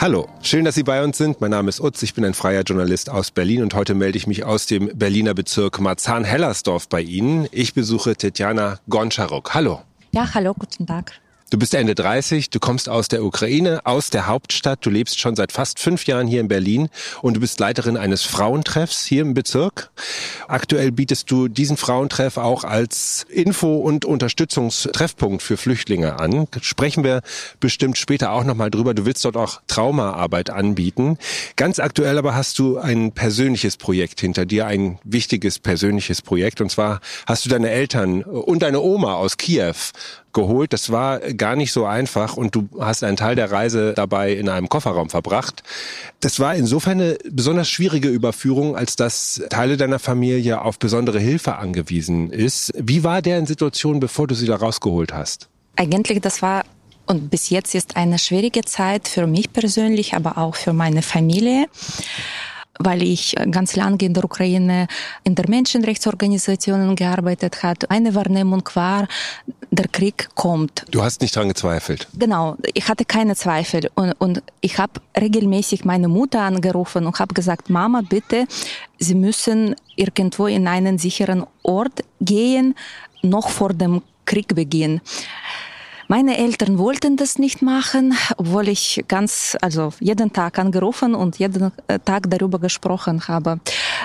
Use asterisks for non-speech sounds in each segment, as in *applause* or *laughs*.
Hallo, schön, dass Sie bei uns sind. Mein Name ist Utz, ich bin ein freier Journalist aus Berlin und heute melde ich mich aus dem Berliner Bezirk Marzahn-Hellersdorf bei Ihnen. Ich besuche Tetjana Gonczaruk. Hallo. Ja, hallo, guten Tag. Du bist Ende 30, du kommst aus der Ukraine, aus der Hauptstadt, du lebst schon seit fast fünf Jahren hier in Berlin und du bist Leiterin eines Frauentreffs hier im Bezirk. Aktuell bietest du diesen Frauentreff auch als Info- und Unterstützungstreffpunkt für Flüchtlinge an. Sprechen wir bestimmt später auch nochmal drüber. Du willst dort auch Traumaarbeit anbieten. Ganz aktuell aber hast du ein persönliches Projekt hinter dir, ein wichtiges persönliches Projekt. Und zwar hast du deine Eltern und deine Oma aus Kiew geholt. Das war gar nicht so einfach und du hast einen Teil der Reise dabei in einem Kofferraum verbracht. Das war insofern eine besonders schwierige Überführung, als dass Teile deiner Familie auf besondere Hilfe angewiesen ist. Wie war deren Situation, bevor du sie da rausgeholt hast? Eigentlich, das war und bis jetzt ist eine schwierige Zeit für mich persönlich, aber auch für meine Familie weil ich ganz lange in der Ukraine in der Menschenrechtsorganisationen gearbeitet habe. Eine Wahrnehmung war, der Krieg kommt. Du hast nicht dran gezweifelt? Genau, ich hatte keine Zweifel und, und ich habe regelmäßig meine Mutter angerufen und habe gesagt, Mama, bitte, Sie müssen irgendwo in einen sicheren Ort gehen, noch vor dem Kriegbeginn. Meine Eltern wollten das nicht machen, obwohl ich ganz, also jeden Tag angerufen und jeden äh, Tag darüber gesprochen habe.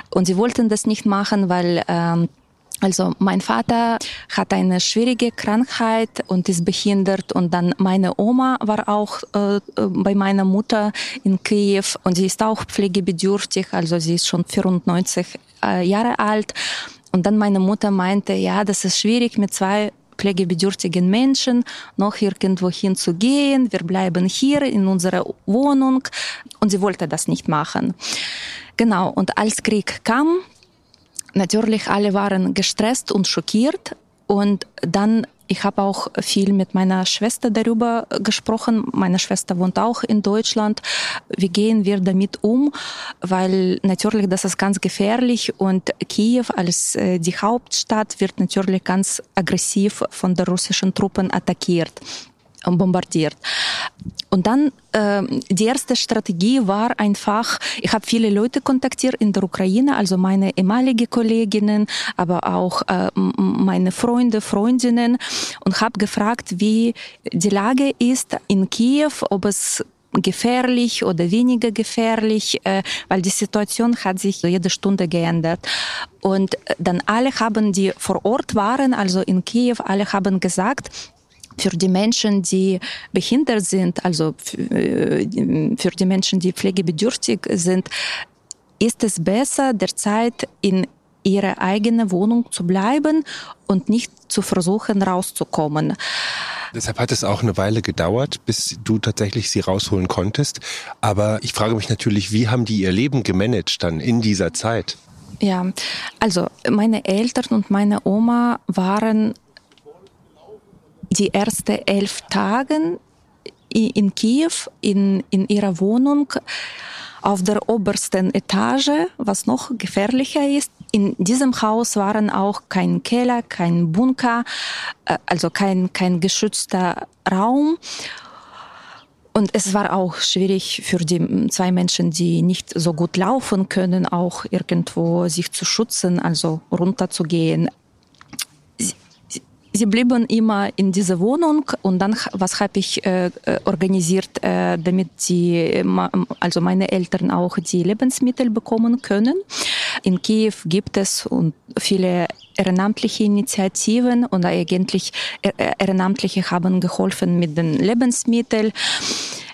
Und sie wollten das nicht machen, weil ähm, also mein Vater hat eine schwierige Krankheit und ist behindert und dann meine Oma war auch äh, bei meiner Mutter in Kiew und sie ist auch pflegebedürftig, also sie ist schon 94 äh, Jahre alt. Und dann meine Mutter meinte, ja, das ist schwierig mit zwei pflegebedürftigen Menschen noch irgendwo hinzugehen. Wir bleiben hier in unserer Wohnung. Und sie wollte das nicht machen. Genau. Und als Krieg kam, natürlich alle waren gestresst und schockiert. Und dann ich habe auch viel mit meiner Schwester darüber gesprochen. Meine Schwester wohnt auch in Deutschland. Wie gehen wir damit um? Weil natürlich das ist ganz gefährlich und Kiew als äh, die Hauptstadt wird natürlich ganz aggressiv von den russischen Truppen attackiert bombardiert. Und dann äh, die erste Strategie war einfach, ich habe viele Leute kontaktiert in der Ukraine, also meine ehemalige Kolleginnen, aber auch äh, meine Freunde, Freundinnen und habe gefragt, wie die Lage ist in Kiew, ob es gefährlich oder weniger gefährlich, äh, weil die Situation hat sich jede Stunde geändert. Und dann alle haben, die vor Ort waren, also in Kiew, alle haben gesagt, für die Menschen, die behindert sind, also äh, für die Menschen, die pflegebedürftig sind, ist es besser, derzeit in ihrer eigenen Wohnung zu bleiben und nicht zu versuchen, rauszukommen. Deshalb hat es auch eine Weile gedauert, bis du tatsächlich sie rausholen konntest. Aber ich frage mich natürlich, wie haben die ihr Leben gemanagt dann in dieser Zeit? Ja, also meine Eltern und meine Oma waren die ersten elf Tage in Kiew in, in ihrer Wohnung auf der obersten Etage, was noch gefährlicher ist. In diesem Haus waren auch kein Keller, kein Bunker, äh, also kein, kein geschützter Raum. Und es war auch schwierig für die zwei Menschen, die nicht so gut laufen können, auch irgendwo sich zu schützen, also runterzugehen sie blieben immer in dieser Wohnung und dann was habe ich äh, äh organisiert, äh, damit sie also meine Eltern auch die Lebensmittel bekommen können. In Kiew gibt es und viele ehrenamtliche Initiativen und eigentlich äh, Ehrenamtliche haben geholfen mit den Lebensmitteln.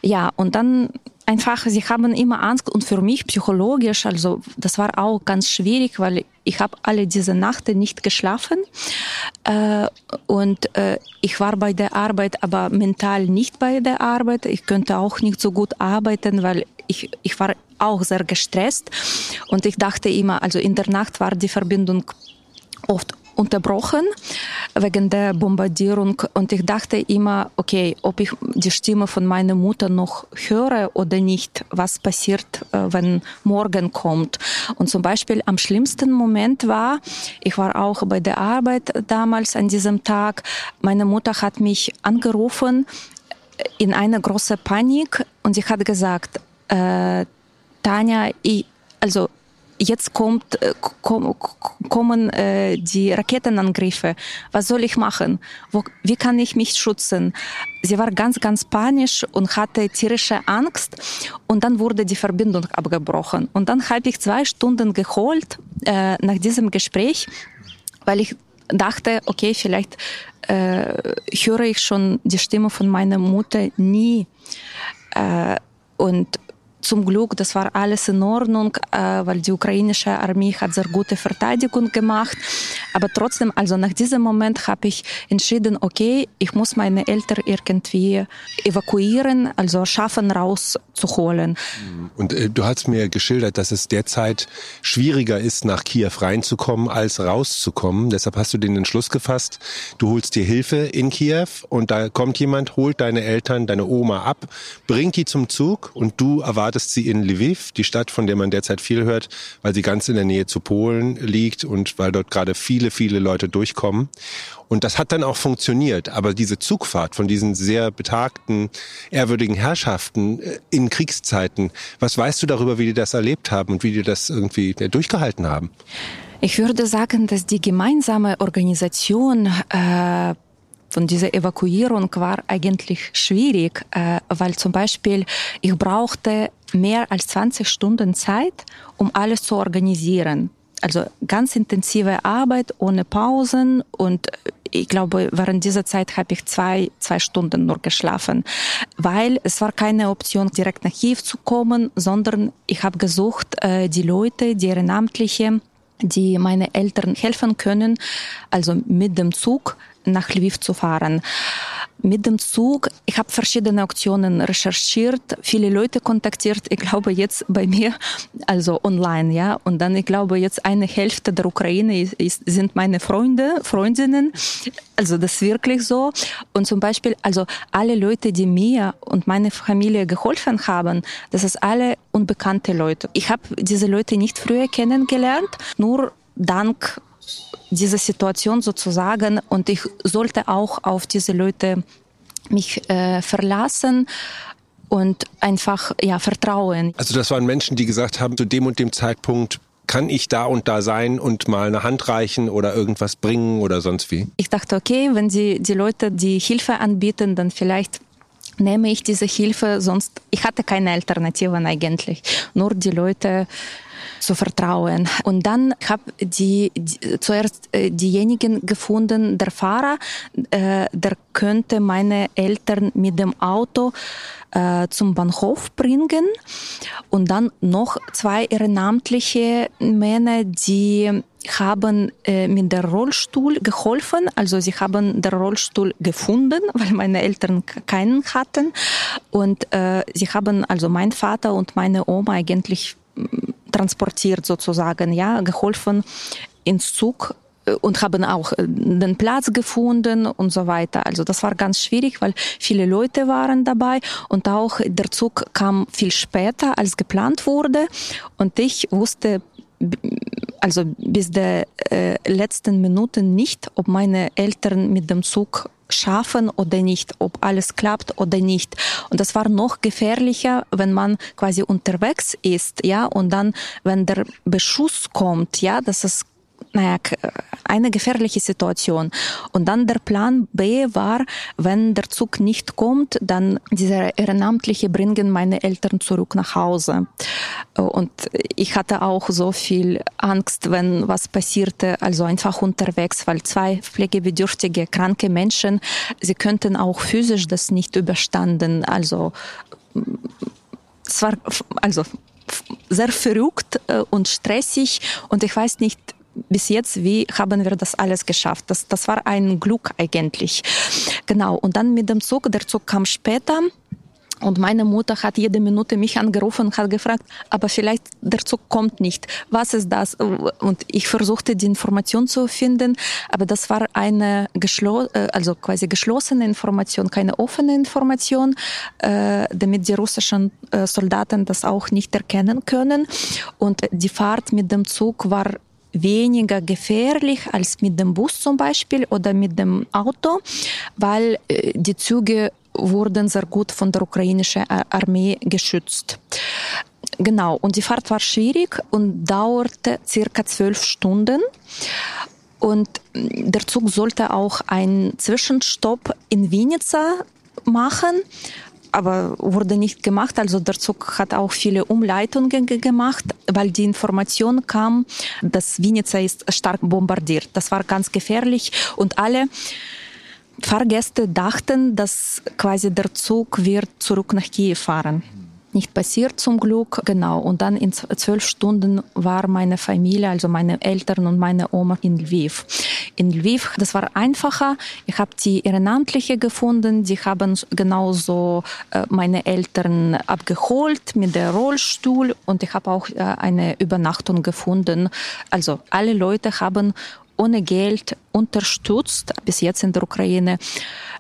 Ja, und dann einfach, sie haben immer Angst. Und für mich psychologisch, also das war auch ganz schwierig, weil ich habe alle diese Nacht nicht geschlafen. Äh, und äh, ich war bei der Arbeit, aber mental nicht bei der Arbeit. Ich könnte auch nicht so gut arbeiten, weil ich, ich war auch sehr gestresst. Und ich dachte immer, also in der Nacht war die Verbindung oft unterbrochen wegen der Bombardierung und ich dachte immer, okay, ob ich die Stimme von meiner Mutter noch höre oder nicht, was passiert, äh, wenn morgen kommt. Und zum Beispiel am schlimmsten Moment war, ich war auch bei der Arbeit damals an diesem Tag, meine Mutter hat mich angerufen in einer großen Panik und sie hat gesagt, äh, Tanja, ich, also jetzt kommt, äh, komm, kommen äh, die Raketenangriffe. Was soll ich machen? Wo, wie kann ich mich schützen? Sie war ganz, ganz panisch und hatte tierische Angst. Und dann wurde die Verbindung abgebrochen. Und dann habe ich zwei Stunden geholt äh, nach diesem Gespräch, weil ich dachte, okay, vielleicht äh, höre ich schon die Stimme von meiner Mutter nie. Äh, und zum Glück, das war alles in Ordnung, äh, weil die ukrainische Armee hat sehr gute Verteidigung gemacht. Aber trotzdem, also nach diesem Moment habe ich entschieden, okay, ich muss meine Eltern irgendwie evakuieren, also schaffen rauszuholen. Und äh, du hast mir geschildert, dass es derzeit schwieriger ist, nach Kiew reinzukommen, als rauszukommen. Deshalb hast du den Entschluss gefasst, du holst dir Hilfe in Kiew und da kommt jemand, holt deine Eltern, deine Oma ab, bringt die zum Zug und du erwartest ist sie in Lviv, die Stadt, von der man derzeit viel hört, weil sie ganz in der Nähe zu Polen liegt und weil dort gerade viele, viele Leute durchkommen. Und das hat dann auch funktioniert. Aber diese Zugfahrt von diesen sehr betagten, ehrwürdigen Herrschaften äh, in Kriegszeiten, was weißt du darüber, wie die das erlebt haben und wie die das irgendwie durchgehalten haben? Ich würde sagen, dass die gemeinsame Organisation äh, von dieser Evakuierung war eigentlich schwierig, äh, weil zum Beispiel ich brauchte mehr als 20 Stunden Zeit, um alles zu organisieren. Also ganz intensive Arbeit ohne Pausen und ich glaube, während dieser Zeit habe ich zwei, zwei Stunden nur geschlafen, weil es war keine Option, direkt nach Kiew zu kommen, sondern ich habe gesucht, äh, die Leute, die Ehrenamtliche, die meine Eltern helfen können, also mit dem Zug nach Lviv zu fahren mit dem Zug. Ich habe verschiedene Auktionen recherchiert, viele Leute kontaktiert. Ich glaube jetzt bei mir, also online, ja. Und dann, ich glaube jetzt eine Hälfte der Ukraine ist, ist, sind meine Freunde, Freundinnen. Also das ist wirklich so. Und zum Beispiel, also alle Leute, die mir und meine Familie geholfen haben, das ist alle unbekannte Leute. Ich habe diese Leute nicht früher kennengelernt, nur dank diese Situation sozusagen und ich sollte auch auf diese Leute mich äh, verlassen und einfach ja vertrauen. Also das waren Menschen, die gesagt haben, zu dem und dem Zeitpunkt kann ich da und da sein und mal eine Hand reichen oder irgendwas bringen oder sonst wie? Ich dachte, okay, wenn sie die Leute die Hilfe anbieten, dann vielleicht nehme ich diese Hilfe, sonst ich hatte keine Alternativen eigentlich. Nur die Leute zu vertrauen. Und dann habe die, die zuerst äh, diejenigen gefunden, der Fahrer, äh, der könnte meine Eltern mit dem Auto äh, zum Bahnhof bringen und dann noch zwei ehrenamtliche Männer, die haben äh, mit der Rollstuhl geholfen. Also sie haben den Rollstuhl gefunden, *laughs* weil meine Eltern keinen hatten. Und äh, sie haben also mein Vater und meine Oma eigentlich transportiert sozusagen, ja, geholfen ins Zug und haben auch äh, den Platz gefunden und so weiter. Also das war ganz schwierig, weil viele Leute waren dabei und auch der Zug kam viel später als geplant wurde und ich wusste also bis der äh, letzten Minuten nicht, ob meine Eltern mit dem Zug schaffen oder nicht, ob alles klappt oder nicht. Und das war noch gefährlicher, wenn man quasi unterwegs ist, ja, und dann, wenn der Beschuss kommt, ja, das ist naja, eine gefährliche Situation. Und dann der Plan B war, wenn der Zug nicht kommt, dann diese Ehrenamtliche bringen meine Eltern zurück nach Hause. Und ich hatte auch so viel Angst, wenn was passierte, also einfach unterwegs, weil zwei pflegebedürftige, kranke Menschen, sie könnten auch physisch das nicht überstanden. Also es war also sehr verrückt äh, und stressig und ich weiß nicht bis jetzt, wie haben wir das alles geschafft? Das, das war ein Glück eigentlich. Genau. Und dann mit dem Zug, der Zug kam später. Und meine Mutter hat jede Minute mich angerufen und hat gefragt, aber vielleicht der Zug kommt nicht. Was ist das? Und ich versuchte die Information zu finden, aber das war eine äh, also quasi geschlossene Information, keine offene Information, äh, damit die russischen äh, Soldaten das auch nicht erkennen können. Und die Fahrt mit dem Zug war weniger gefährlich als mit dem Bus zum Beispiel oder mit dem Auto, weil die Züge wurden sehr gut von der ukrainischen Armee geschützt. Genau, und die Fahrt war schwierig und dauerte circa zwölf Stunden. Und der Zug sollte auch einen Zwischenstopp in Vinica machen, aber wurde nicht gemacht. Also der Zug hat auch viele Umleitungen gemacht, weil die Information kam, dass Vinica ist stark bombardiert. Das war ganz gefährlich und alle Fahrgäste dachten, dass quasi der Zug wird zurück nach Kiew fahren. Nicht passiert zum Glück, genau. Und dann in zwölf Stunden war meine Familie, also meine Eltern und meine Oma in Lviv. In Lviv, das war einfacher. Ich habe die Ehrenamtliche gefunden. Die haben genauso äh, meine Eltern abgeholt mit der Rollstuhl und ich habe auch äh, eine Übernachtung gefunden. Also alle Leute haben ohne Geld unterstützt. Bis jetzt in der Ukraine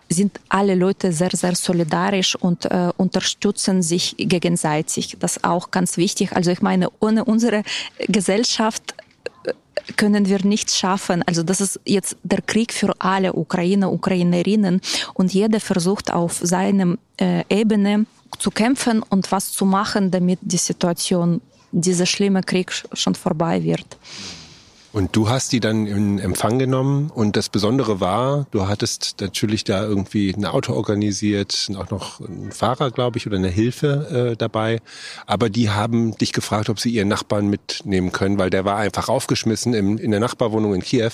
sind alle Leute sehr, sehr solidarisch und äh, unterstützen sich gegenseitig. Das ist auch ganz wichtig. Also ich meine, ohne unsere Gesellschaft können wir nichts schaffen. Also das ist jetzt der Krieg für alle Ukrainer, Ukrainerinnen und jeder versucht auf seinem äh, Ebene zu kämpfen und was zu machen, damit die Situation, dieser schlimme Krieg schon vorbei wird. Und du hast die dann in Empfang genommen und das Besondere war, du hattest natürlich da irgendwie ein Auto organisiert, auch noch einen Fahrer, glaube ich, oder eine Hilfe äh, dabei. Aber die haben dich gefragt, ob sie ihren Nachbarn mitnehmen können, weil der war einfach aufgeschmissen im, in der Nachbarwohnung in Kiew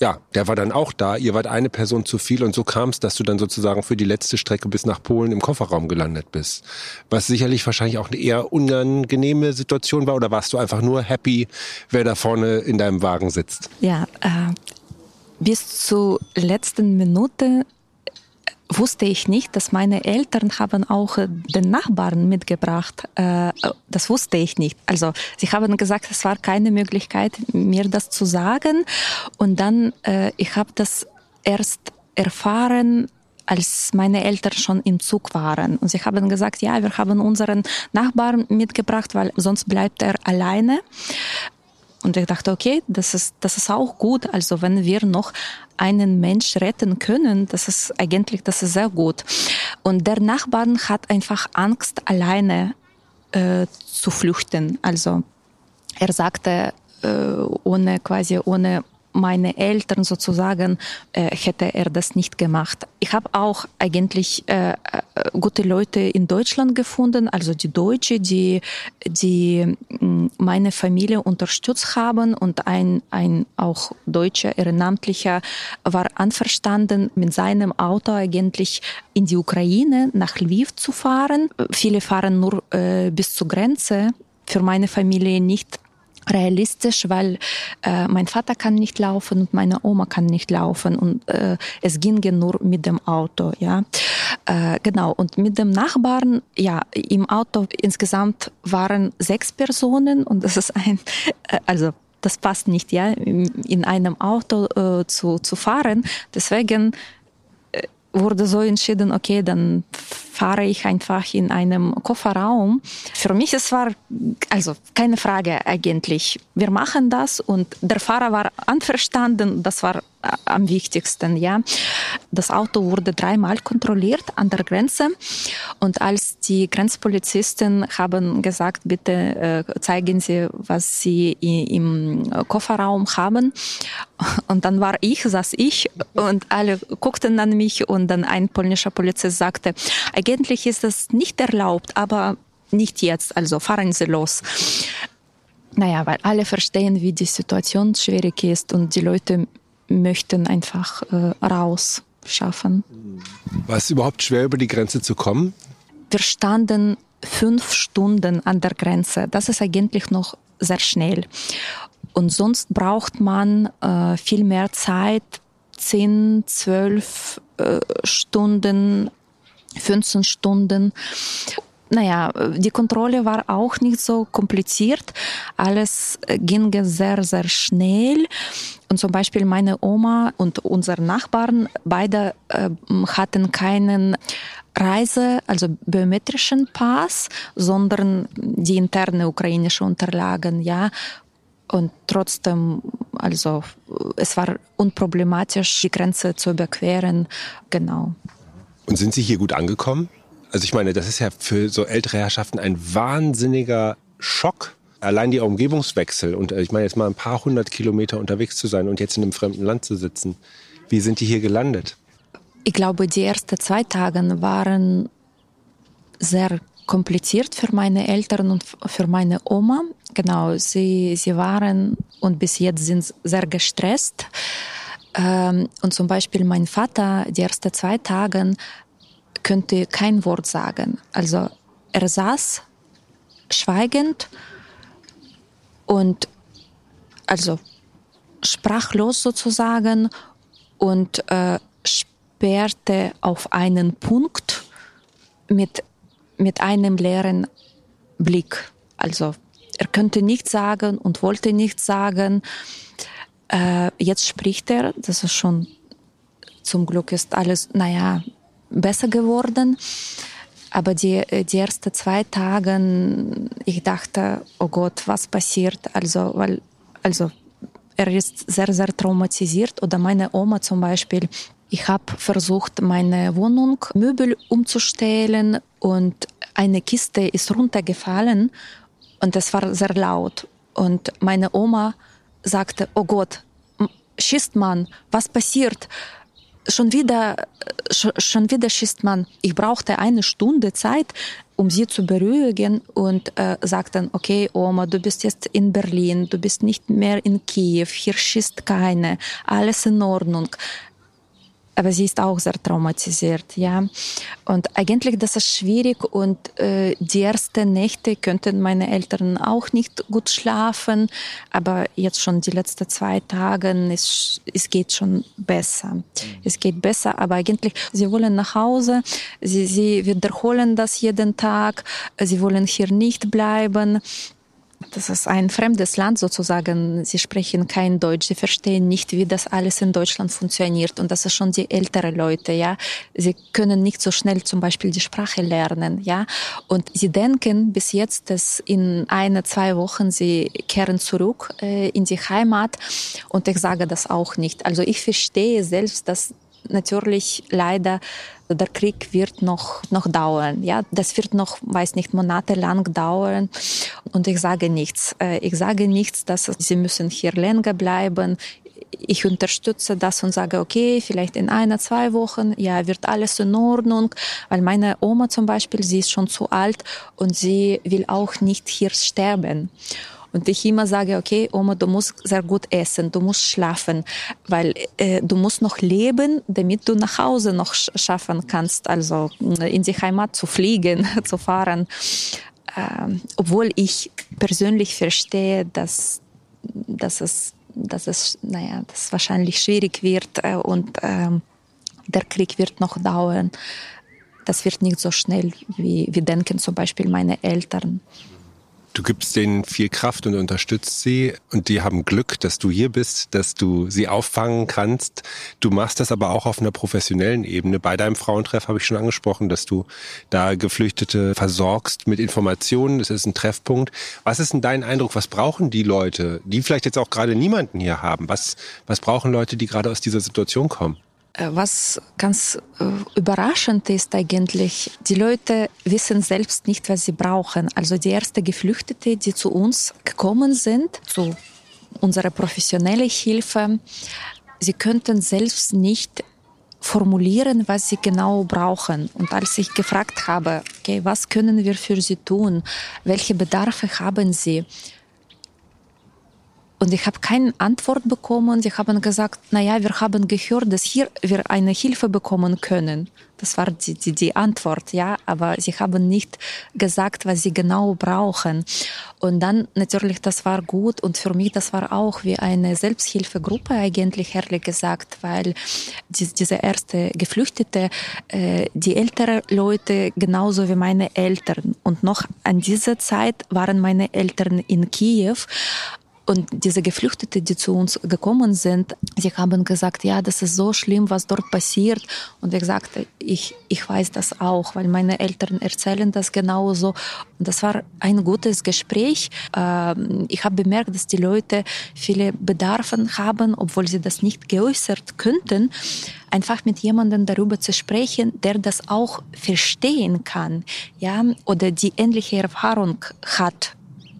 ja, der war dann auch da. Ihr wart eine Person zu viel und so kam es, dass du dann sozusagen für die letzte Strecke bis nach Polen im Kofferraum gelandet bist. Was sicherlich wahrscheinlich auch eine eher unangenehme Situation war oder warst du einfach nur happy, wer da vorne in deinem Wagen sitzt? Ja, äh, bis zur letzten Minute wusste ich nicht, dass meine Eltern haben auch äh, den Nachbarn mitgebracht. Äh, das wusste ich nicht. Also sie haben gesagt, es war keine Möglichkeit, mir das zu sagen. Und dann, äh, ich habe das erst erfahren, als meine Eltern schon im Zug waren. Und sie haben gesagt, ja, wir haben unseren Nachbarn mitgebracht, weil sonst bleibt er alleine. Und ich dachte, okay, das ist, das ist auch gut. Also wenn wir noch einen Mensch retten können, das ist eigentlich, das ist sehr gut. Und der Nachbar hat einfach Angst, alleine äh, zu flüchten. Also er sagte, äh, ohne quasi ohne meine Eltern sozusagen, äh, hätte er das nicht gemacht. Ich habe auch eigentlich äh, äh, gute Leute in Deutschland gefunden, also die Deutsche, die, die mm, meine Familie unterstützt haben und ein, ein auch deutscher Ehrenamtlicher war anverstanden, mit seinem Auto eigentlich in die Ukraine nach Lviv zu fahren. Viele fahren nur äh, bis zur Grenze. Für meine Familie nicht realistisch, weil äh, mein Vater kann nicht laufen und meine Oma kann nicht laufen und äh, es ginge nur mit dem Auto, ja. Äh, genau und mit dem Nachbarn, ja, im Auto insgesamt waren sechs Personen und das ist ein, äh, also das passt nicht, ja, in einem Auto äh, zu, zu fahren. Deswegen äh, wurde so entschieden, okay, dann fahre ich einfach in einem Kofferraum. Für mich es war also keine Frage eigentlich. Wir machen das und der Fahrer war anverstanden. Das war am wichtigsten, ja. Das Auto wurde dreimal kontrolliert an der Grenze und als die Grenzpolizisten haben gesagt, bitte äh, zeigen Sie, was Sie im Kofferraum haben. Und dann war ich, saß ich und alle guckten an mich und dann ein polnischer Polizist sagte, eigentlich ist das nicht erlaubt, aber nicht jetzt, also fahren Sie los. Naja, weil alle verstehen, wie die Situation schwierig ist und die Leute möchten einfach äh, raus schaffen. War es überhaupt schwer, über die Grenze zu kommen? Wir standen fünf Stunden an der Grenze. Das ist eigentlich noch sehr schnell. Und sonst braucht man äh, viel mehr Zeit, zehn, zwölf äh, Stunden, 15 Stunden. Naja, die Kontrolle war auch nicht so kompliziert. Alles ging sehr, sehr schnell. Und zum Beispiel meine Oma und unsere Nachbarn, beide äh, hatten keinen Reise, also biometrischen Pass, sondern die interne ukrainische Unterlagen, ja. Und trotzdem, also es war unproblematisch, die Grenze zu überqueren, genau. Und sind Sie hier gut angekommen? Also ich meine, das ist ja für so ältere Herrschaften ein wahnsinniger Schock. Allein die Umgebungswechsel und äh, ich meine jetzt mal ein paar hundert Kilometer unterwegs zu sein und jetzt in einem fremden Land zu sitzen. Wie sind die hier gelandet? Ich glaube, die ersten zwei Tage waren sehr kompliziert für meine Eltern und für meine Oma. Genau, sie, sie waren und bis jetzt sind sehr gestresst. Ähm, und zum Beispiel mein Vater, die ersten zwei Tage könnte kein Wort sagen. Also er saß schweigend und also sprachlos sozusagen und äh, sperrte auf einen Punkt mit, mit einem leeren Blick. Also er könnte nichts sagen und wollte nichts sagen. Äh, jetzt spricht er, das ist schon zum Glück ist alles, naja, besser geworden. Aber die, die ersten zwei Tage, ich dachte, oh Gott, was passiert? Also, weil, also, er ist sehr, sehr traumatisiert. Oder meine Oma zum Beispiel. Ich habe versucht, meine Wohnung Möbel umzustellen und eine Kiste ist runtergefallen und es war sehr laut. Und meine Oma sagte, oh Gott, schießt man, was passiert? schon wieder, schon wieder schießt man. Ich brauchte eine Stunde Zeit, um sie zu beruhigen und äh, sagten, okay, Oma, du bist jetzt in Berlin, du bist nicht mehr in Kiew, hier schießt keine, alles in Ordnung aber sie ist auch sehr traumatisiert, ja. Und eigentlich das ist schwierig und äh, die ersten Nächte könnten meine Eltern auch nicht gut schlafen, aber jetzt schon die letzten zwei Tage, es, es geht schon besser. Mhm. Es geht besser, aber eigentlich, sie wollen nach Hause, sie, sie wiederholen das jeden Tag, sie wollen hier nicht bleiben das ist ein fremdes Land sozusagen. Sie sprechen kein Deutsch, sie verstehen nicht, wie das alles in Deutschland funktioniert. Und das ist schon die ältere Leute, ja. Sie können nicht so schnell zum Beispiel die Sprache lernen, ja. Und sie denken bis jetzt, dass in einer, zwei Wochen sie kehren zurück äh, in die Heimat. Und ich sage das auch nicht. Also ich verstehe selbst, dass natürlich leider der Krieg wird noch, noch dauern. Ja, das wird noch, weiß nicht, monatelang dauern. Und ich sage nichts. Äh, ich sage nichts, dass sie müssen hier länger bleiben. Ich unterstütze das und sage, okay, vielleicht in einer, zwei Wochen, ja, wird alles in Ordnung. Weil meine Oma zum Beispiel, sie ist schon zu alt und sie will auch nicht hier sterben. Und ich immer sage, okay, Oma, du musst sehr gut essen, du musst schlafen, weil äh, du musst noch leben, damit du nach Hause noch schaffen kannst, also äh, in die Heimat zu fliegen, *laughs* zu fahren. Ähm, obwohl ich persönlich verstehe, dass, dass es, dass es, naja, das wahrscheinlich schwierig wird äh, und äh, der Krieg wird noch dauern. Das wird nicht so schnell, wie, wie denken zum Beispiel meine Eltern. Du gibst denen viel Kraft und unterstützt sie und die haben Glück, dass du hier bist, dass du sie auffangen kannst. Du machst das aber auch auf einer professionellen Ebene. Bei deinem Frauentreff habe ich schon angesprochen, dass du da Geflüchtete versorgst mit Informationen. Das ist ein Treffpunkt. Was ist denn dein Eindruck? Was brauchen die Leute, die vielleicht jetzt auch gerade niemanden hier haben? Was, was brauchen Leute, die gerade aus dieser Situation kommen? Äh, was ganz äh, überraschend ist eigentlich, die Leute wissen selbst nicht, was sie brauchen. Also die ersten Geflüchtete, die zu uns gekommen sind, zu unserer professionellen Hilfe, sie könnten selbst nicht formulieren, was sie genau brauchen. Und als ich gefragt habe, okay, was können wir für sie tun? Welche Bedarfe haben sie? Und ich habe keine Antwort bekommen. Sie haben gesagt, na ja, wir haben gehört, dass hier wir eine Hilfe bekommen können. Das war die, die, die Antwort, ja. Aber sie haben nicht gesagt, was sie genau brauchen. Und dann natürlich, das war gut. Und für mich, das war auch wie eine Selbsthilfegruppe eigentlich, ehrlich gesagt, weil die, diese erste Geflüchtete, äh, die ältere Leute genauso wie meine Eltern. Und noch an dieser Zeit waren meine Eltern in Kiew. Und diese Geflüchtete, die zu uns gekommen sind, sie haben gesagt, ja, das ist so schlimm, was dort passiert. Und ich sagte, ich, ich weiß das auch, weil meine Eltern erzählen das genauso. Und das war ein gutes Gespräch. Ähm, ich habe bemerkt, dass die Leute viele Bedarfe haben, obwohl sie das nicht geäußert könnten einfach mit jemandem darüber zu sprechen, der das auch verstehen kann, ja, oder die ähnliche Erfahrung hat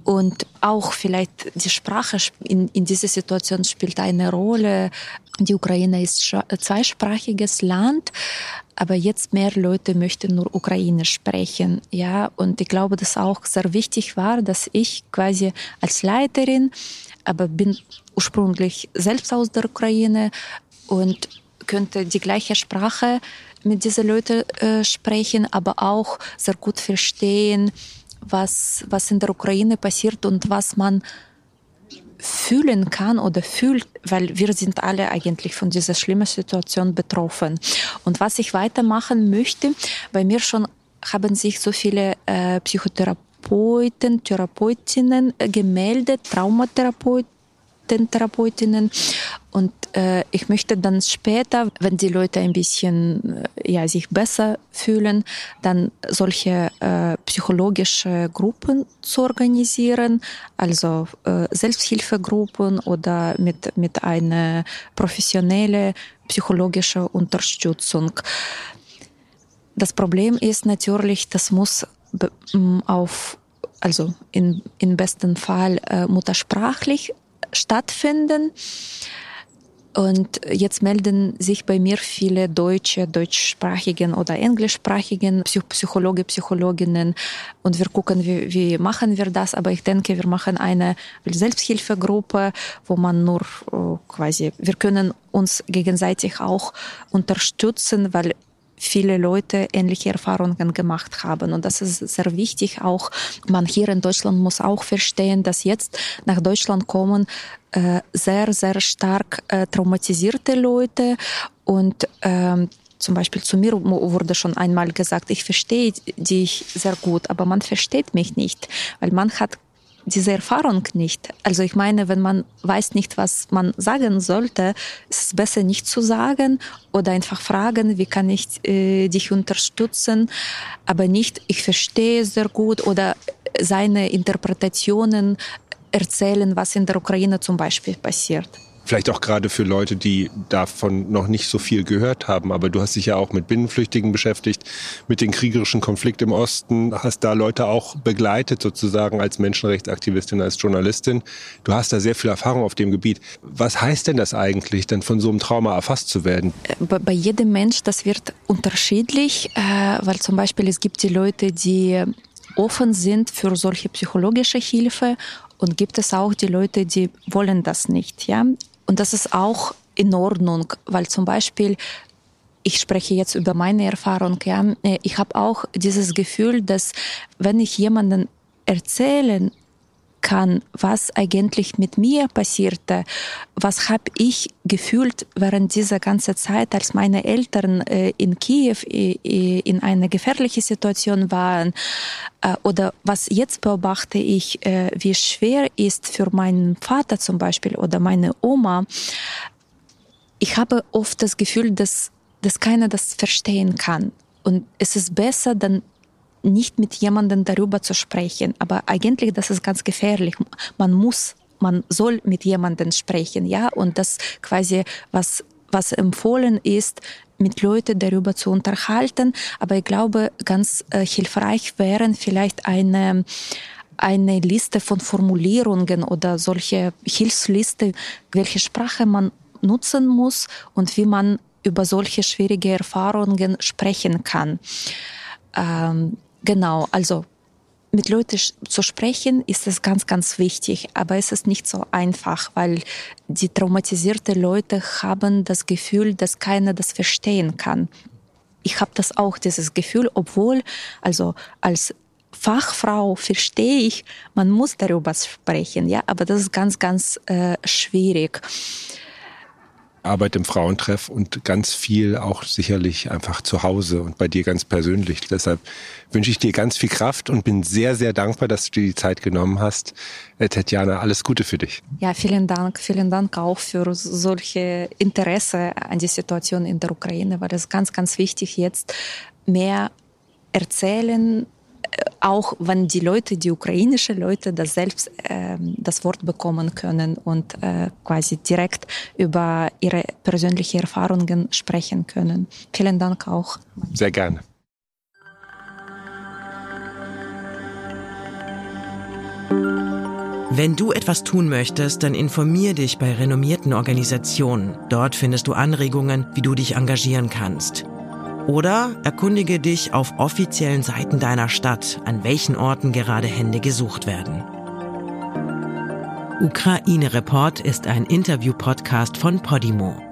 und auch vielleicht die Sprache in, in dieser Situation spielt eine Rolle. Die Ukraine ist ein zweisprachiges Land, aber jetzt mehr Leute möchten nur Ukrainisch sprechen, ja. Und ich glaube, dass auch sehr wichtig war, dass ich quasi als Leiterin, aber bin ursprünglich selbst aus der Ukraine und könnte die gleiche Sprache mit diesen Leuten äh, sprechen, aber auch sehr gut verstehen, was, was in der Ukraine passiert und was man fühlen kann oder fühlt, weil wir sind alle eigentlich von dieser schlimmen Situation betroffen. Und was ich weitermachen möchte, bei mir schon haben sich so viele äh, Psychotherapeuten, Therapeutinnen äh, gemeldet, Traumatherapeuten, Therapeutinnen. Und äh, ich möchte dann später, wenn die Leute ein bisschen äh, ja, sich besser fühlen, dann solche äh, psychologische Gruppen zu organisieren, also äh, Selbsthilfegruppen oder mit, mit einer professionellen psychologischen Unterstützung. Das Problem ist natürlich, das muss auf also in, im besten Fall äh, muttersprachlich stattfinden. Und jetzt melden sich bei mir viele deutsche, deutschsprachigen oder englischsprachigen Psychologe, Psychologinnen. Und wir gucken, wie, wie machen wir das. Aber ich denke, wir machen eine Selbsthilfegruppe, wo man nur äh, quasi, wir können uns gegenseitig auch unterstützen, weil viele Leute ähnliche Erfahrungen gemacht haben. Und das ist sehr wichtig. Auch man hier in Deutschland muss auch verstehen, dass jetzt nach Deutschland kommen äh, sehr, sehr stark äh, traumatisierte Leute und ähm, zum Beispiel zu mir wurde schon einmal gesagt, ich verstehe dich sehr gut, aber man versteht mich nicht, weil man hat diese Erfahrung nicht. Also ich meine, wenn man weiß nicht, was man sagen sollte, ist es besser nicht zu sagen oder einfach fragen, wie kann ich äh, dich unterstützen, aber nicht, ich verstehe sehr gut oder seine Interpretationen erzählen, was in der Ukraine zum Beispiel passiert. Vielleicht auch gerade für Leute, die davon noch nicht so viel gehört haben. Aber du hast dich ja auch mit Binnenflüchtigen beschäftigt, mit dem kriegerischen Konflikt im Osten, hast da Leute auch begleitet sozusagen als Menschenrechtsaktivistin, als Journalistin. Du hast da sehr viel Erfahrung auf dem Gebiet. Was heißt denn das eigentlich, dann von so einem Trauma erfasst zu werden? Bei jedem Mensch, das wird unterschiedlich, äh, weil zum Beispiel es gibt die Leute, die offen sind für solche psychologische Hilfe und gibt es auch die Leute, die wollen das nicht, ja. Und das ist auch in Ordnung, weil zum Beispiel ich spreche jetzt über meine Erfahrung, ja, ich habe auch dieses Gefühl, dass wenn ich jemanden erzählen kann, was eigentlich mit mir passierte, was habe ich gefühlt während dieser ganzen Zeit, als meine Eltern äh, in Kiew äh, in einer gefährlichen Situation waren, äh, oder was jetzt beobachte ich, äh, wie schwer ist für meinen Vater zum Beispiel oder meine Oma. Ich habe oft das Gefühl, dass, dass keiner das verstehen kann. Und es ist besser, dann nicht mit jemandem darüber zu sprechen. Aber eigentlich, das ist ganz gefährlich. Man muss, man soll mit jemandem sprechen, ja. Und das quasi, was, was empfohlen ist, mit Leuten darüber zu unterhalten. Aber ich glaube, ganz äh, hilfreich wären vielleicht eine, eine Liste von Formulierungen oder solche Hilfsliste, welche Sprache man nutzen muss und wie man über solche schwierige Erfahrungen sprechen kann. Ähm, Genau, also mit Leuten zu sprechen ist es ganz, ganz wichtig, aber es ist nicht so einfach, weil die traumatisierten Leute haben das Gefühl, dass keiner das verstehen kann. Ich habe das auch, dieses Gefühl, obwohl, also als Fachfrau verstehe ich, man muss darüber sprechen, ja, aber das ist ganz, ganz äh, schwierig. Arbeit im Frauentreff und ganz viel auch sicherlich einfach zu Hause und bei dir ganz persönlich. Deshalb wünsche ich dir ganz viel Kraft und bin sehr, sehr dankbar, dass du dir die Zeit genommen hast. Äh, Tatjana, alles Gute für dich. Ja, vielen Dank. Vielen Dank auch für solche Interesse an die Situation in der Ukraine, weil es ganz, ganz wichtig jetzt mehr erzählen, auch wenn die Leute, die ukrainischen Leute, das selbst äh, das Wort bekommen können und äh, quasi direkt über ihre persönlichen Erfahrungen sprechen können. Vielen Dank auch. Sehr gerne. Wenn du etwas tun möchtest, dann informier dich bei renommierten Organisationen. Dort findest du Anregungen, wie du dich engagieren kannst. Oder erkundige dich auf offiziellen Seiten deiner Stadt, an welchen Orten gerade Hände gesucht werden. Ukraine Report ist ein Interview-Podcast von Podimo.